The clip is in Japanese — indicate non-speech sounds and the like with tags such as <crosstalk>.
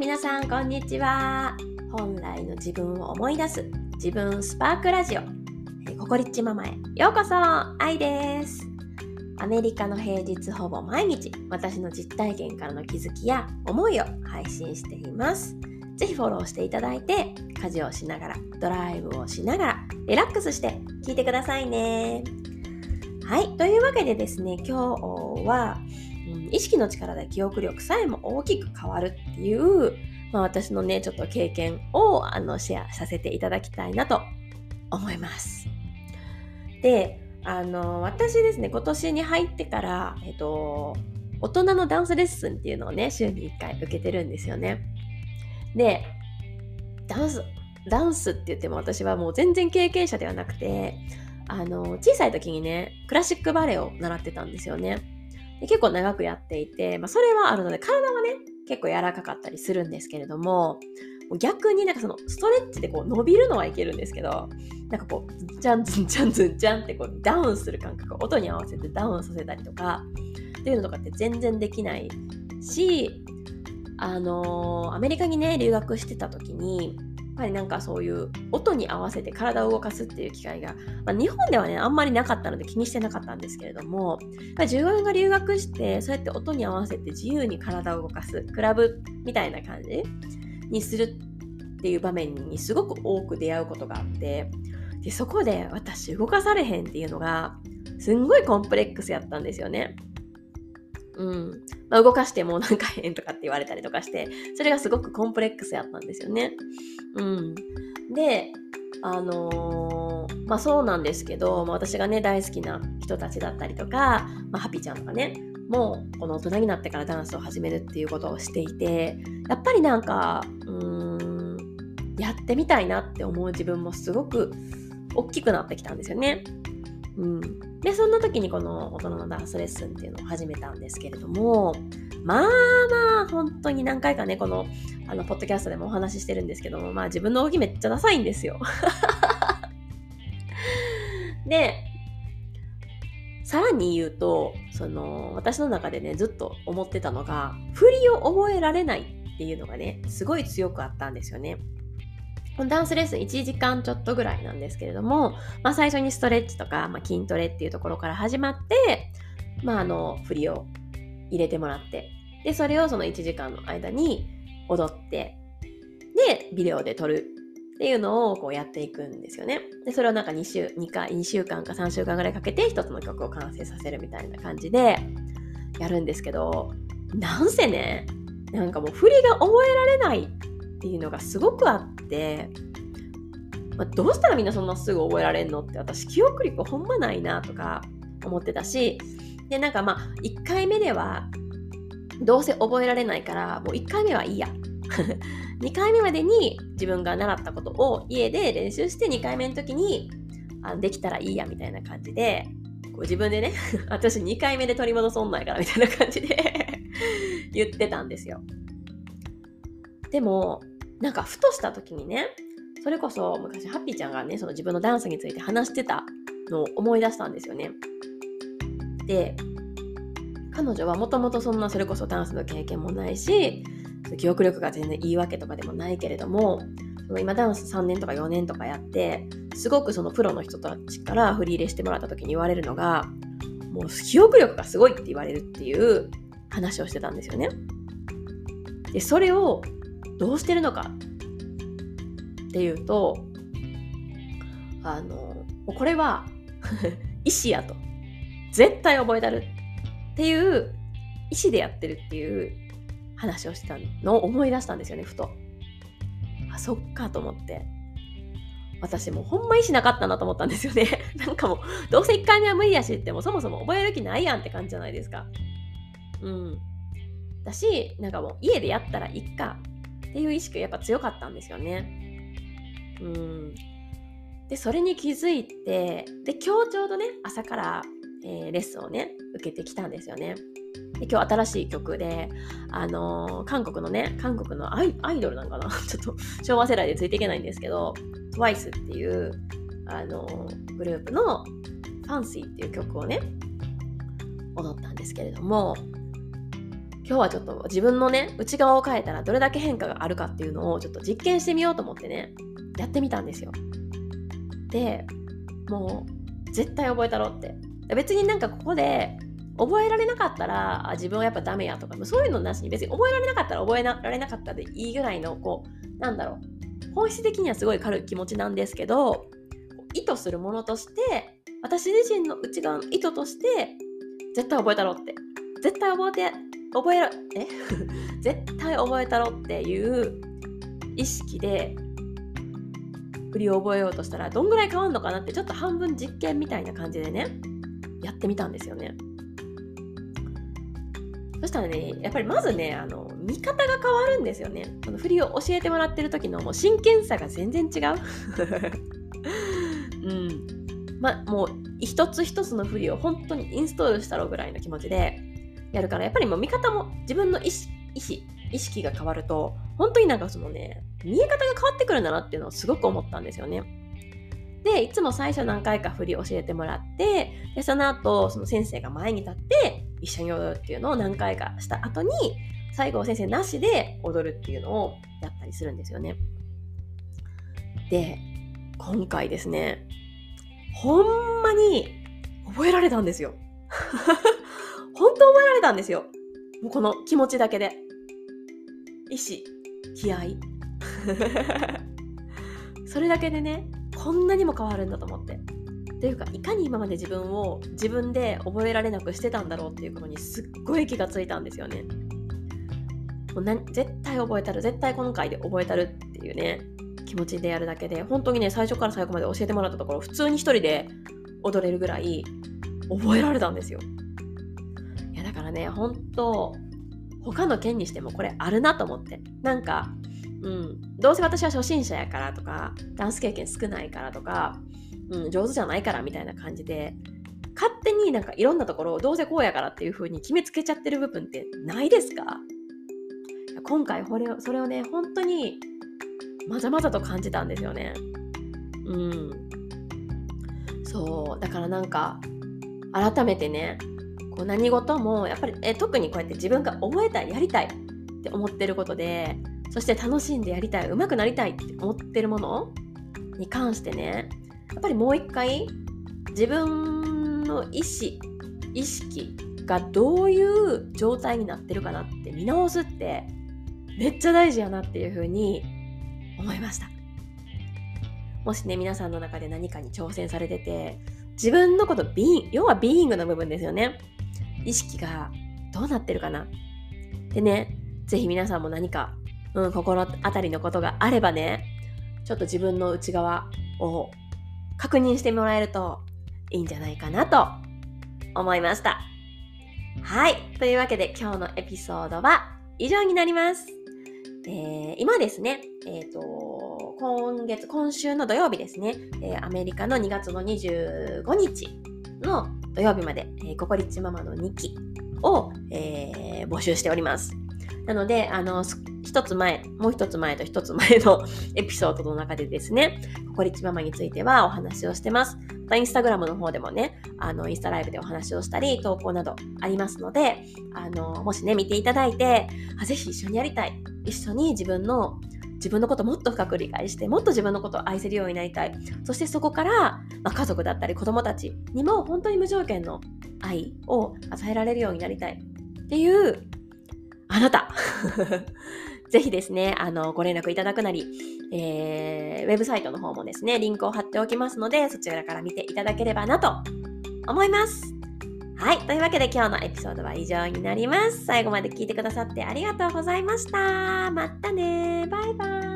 皆さんこんにちは。本来の自分を思い出す自分スパークラジオ。ココリッチママへようこそ。愛です。アメリカの平日ほぼ毎日私の実体験からの気づきや思いを配信しています。ぜひフォローしていただいて家事をしながらドライブをしながらリラックスして聞いてくださいね。はいというわけでですね今日は意識の力で記憶力さえも大きく変わるっていう、まあ、私のね、ちょっと経験をあのシェアさせていただきたいなと思います。で、あの、私ですね、今年に入ってから、えっと、大人のダンスレッスンっていうのをね、週に1回受けてるんですよね。で、ダンス、ダンスって言っても私はもう全然経験者ではなくて、あの、小さい時にね、クラシックバレエを習ってたんですよね。で結構長くやっていて、まあ、それはあるので体はね結構柔らかかったりするんですけれども逆になんかそのストレッチでこう伸びるのはいけるんですけどなんかこうズンチャンズンチャンズンチャンってこうダウンする感覚音に合わせてダウンさせたりとかっていうのとかって全然できないしあのー、アメリカにね留学してた時にぱりなんかそういう音に合わせて体を動かすっていう機会が、まあ、日本ではねあんまりなかったので気にしてなかったんですけれども自分が留学してそうやって音に合わせて自由に体を動かすクラブみたいな感じにするっていう場面にすごく多く出会うことがあってでそこで私動かされへんっていうのがすんごいコンプレックスやったんですよね。うんまあ、動かしてもなんか変とかって言われたりとかして、それがすごくコンプレックスやったんですよね。うん。で、あのー、まあそうなんですけど、まあ、私がね、大好きな人たちだったりとか、まあ、ハピちゃんとかね、もうこの大人になってからダンスを始めるっていうことをしていて、やっぱりなんか、うん、やってみたいなって思う自分もすごく大きくなってきたんですよね。うん。で、そんな時にこの大人のダンスレッスンっていうのを始めたんですけれども、まあまあ、本当に何回かね、この、あの、ポッドキャストでもお話ししてるんですけども、まあ自分の動きめっちゃダサいんですよ。<laughs> で、さらに言うと、その、私の中でね、ずっと思ってたのが、振りを覚えられないっていうのがね、すごい強くあったんですよね。ダンスレッスン1時間ちょっとぐらいなんですけれども、まあ、最初にストレッチとか、まあ、筋トレっていうところから始まって、まあ、あの振りを入れてもらってでそれをその1時間の間に踊ってでビデオで撮るっていうのをこうやっていくんですよね。でそれをなんか2週 ,2 回2週間か3週間ぐらいかけて1つの曲を完成させるみたいな感じでやるんですけどなんせねなんかもう振りが覚えられないっていうのがすごくあって、まあ、どうしたらみんなそんなすぐ覚えられんのって私記憶力ほんまないなとか思ってたしでなんかまあ1回目ではどうせ覚えられないからもう1回目はいいや。<laughs> 2回目までに自分が習ったことを家で練習して2回目の時にあできたらいいやみたいな感じでこう自分でね <laughs> 私2回目で取り戻そんないからみたいな感じで <laughs> 言ってたんですよ。でもなんかふとした時にねそれこそ昔ハッピーちゃんがねその自分のダンスについて話してたのを思い出したんですよね。で彼女はもともとそんなそれこそダンスの経験もないし記憶力が全然いいわけとかでもないけれどもその今ダンス3年とか4年とかやってすごくそのプロの人たちから振り入れしてもらった時に言われるのがもう記憶力がすごいって言われるっていう話をしてたんですよね。でそれをどうしてるのか？っていうとあのこれは <laughs> 意思やと。絶対覚えたる。っていう意思でやってるっていう話をしてたの。を思い出したんですよねふと。あそっかと思って。私もうほんま意思なかったなと思ったんですよね。<laughs> なんかもうどうせ1回目は無理やしってもそもそも覚える気ないやんって感じじゃないですか。うん。だしなんかもう家でやったらいっか。っていう意識がやっぱ強かったんですよね。うん。で、それに気づいて、で、今日ちょうどね、朝から、えー、レッスンをね、受けてきたんですよね。で今日新しい曲で、あのー、韓国のね、韓国のアイドルなんかな？<laughs> ちょっと昭和世代でついていけないんですけど、TWICE っていう、あのー、グループの Fancy っていう曲をね、踊ったんですけれども、今日はちょっと自分のね内側を変えたらどれだけ変化があるかっていうのをちょっと実験してみようと思ってねやってみたんですよ。でもう絶対覚えたろって。別になんかここで覚えられなかったら自分はやっぱダメやとかそういうのなしに別に覚えられなかったら覚えられなかったでいいぐらいのこうなんだろう。本質的にはすごい軽い気持ちなんですけど意図するものとして私自身の内側の意図として絶対覚えたろって。絶対覚えて覚えろえ？<laughs> 絶対覚えたろっていう意識で振りを覚えようとしたらどんぐらい変わるのかなってちょっと半分実験みたいな感じでねやってみたんですよね。そしたらねやっぱりまずねあの見方が変わるんですよね。この振りを教えてもらってる時のもう真剣さが全然違う。<laughs> うん。まあもう一つ一つの振りを本当にインストールしたろうぐらいの気持ちでやるからやっぱりもう見方も自分の意思意識が変わると本当になんかそのね見え方が変わってくるんだなっていうのをすごく思ったんですよね。でいつも最初何回か振り教えてもらってでその後その先生が前に立って一緒に踊るっていうのを何回かした後に最後先生なしで踊るっていうのをやったりするんですよね。で今回ですねほんまに覚えられたんですよ。本当覚えられたんですよ。もうこの気持ちだけで。意志、気合。<laughs> それだけでね、こんなにも変わるんだと思って。というか、いかに今まで自分を自分で覚えられなくしてたんだろうっていうことにすっごい気がついたんですよね。もうな絶対覚えたる、絶対この回で覚えたるっていうね、気持ちでやるだけで、本当にね、最初から最後まで教えてもらったところ、普通に一人で踊れるぐらい覚えられたんですよ。からね、本当他の県にしてもこれあるなと思って。なんか、うん、どうせ私は初心者やからとか、ダンス経験少ないからとか、うん、上手じゃないからみたいな感じで、勝手になんかいろんなところをどうせこうやからっていう風に決めつけちゃってる部分ってないですか？今回これそれをね、本当にまざまざと感じたんですよね。うん。そう、だからなんか、改めてね、こう何事もやっぱりえ特にこうやって自分が覚えたいやりたいって思ってることでそして楽しんでやりたい上手くなりたいって思ってるものに関してねやっぱりもう一回自分の意思意識がどういう状態になってるかなって見直すってめっちゃ大事やなっていうふうに思いました。もしね皆さんの中で何かに挑戦されてて自分のことビーン要はビーイングの部分ですよね。意識がどうなってるかな？でね、ぜひ皆さんも何か、うん、心当たりのことがあればね、ちょっと自分の内側を確認してもらえるといいんじゃないかなと思いました。はい。というわけで今日のエピソードは以上になります。えー、今ですね、えっ、ー、と、今月、今週の土曜日ですね、えー、アメリカの2月の25日の土曜日まで、えー、ココリッチママの2期を、えー、募集しております。なので、あの、一つ前、もう一つ前と一つ前の <laughs> エピソードの中でですね、ココリッチママについてはお話をしてます。また、インスタグラムの方でもね、あの、インスタライブでお話をしたり、投稿などありますので、あの、もしね、見ていただいて、あぜひ一緒にやりたい。一緒に自分の自分のこともっと深く理解してもっと自分のことを愛せるようになりたい。そしてそこから、まあ、家族だったり子供たちにも本当に無条件の愛を与えられるようになりたい。っていうあなた。<laughs> ぜひですね、あの、ご連絡いただくなり、えー、ウェブサイトの方もですね、リンクを貼っておきますので、そちらから見ていただければなと思います。はい。というわけで今日のエピソードは以上になります。最後まで聞いてくださってありがとうございました。またねバイバイ。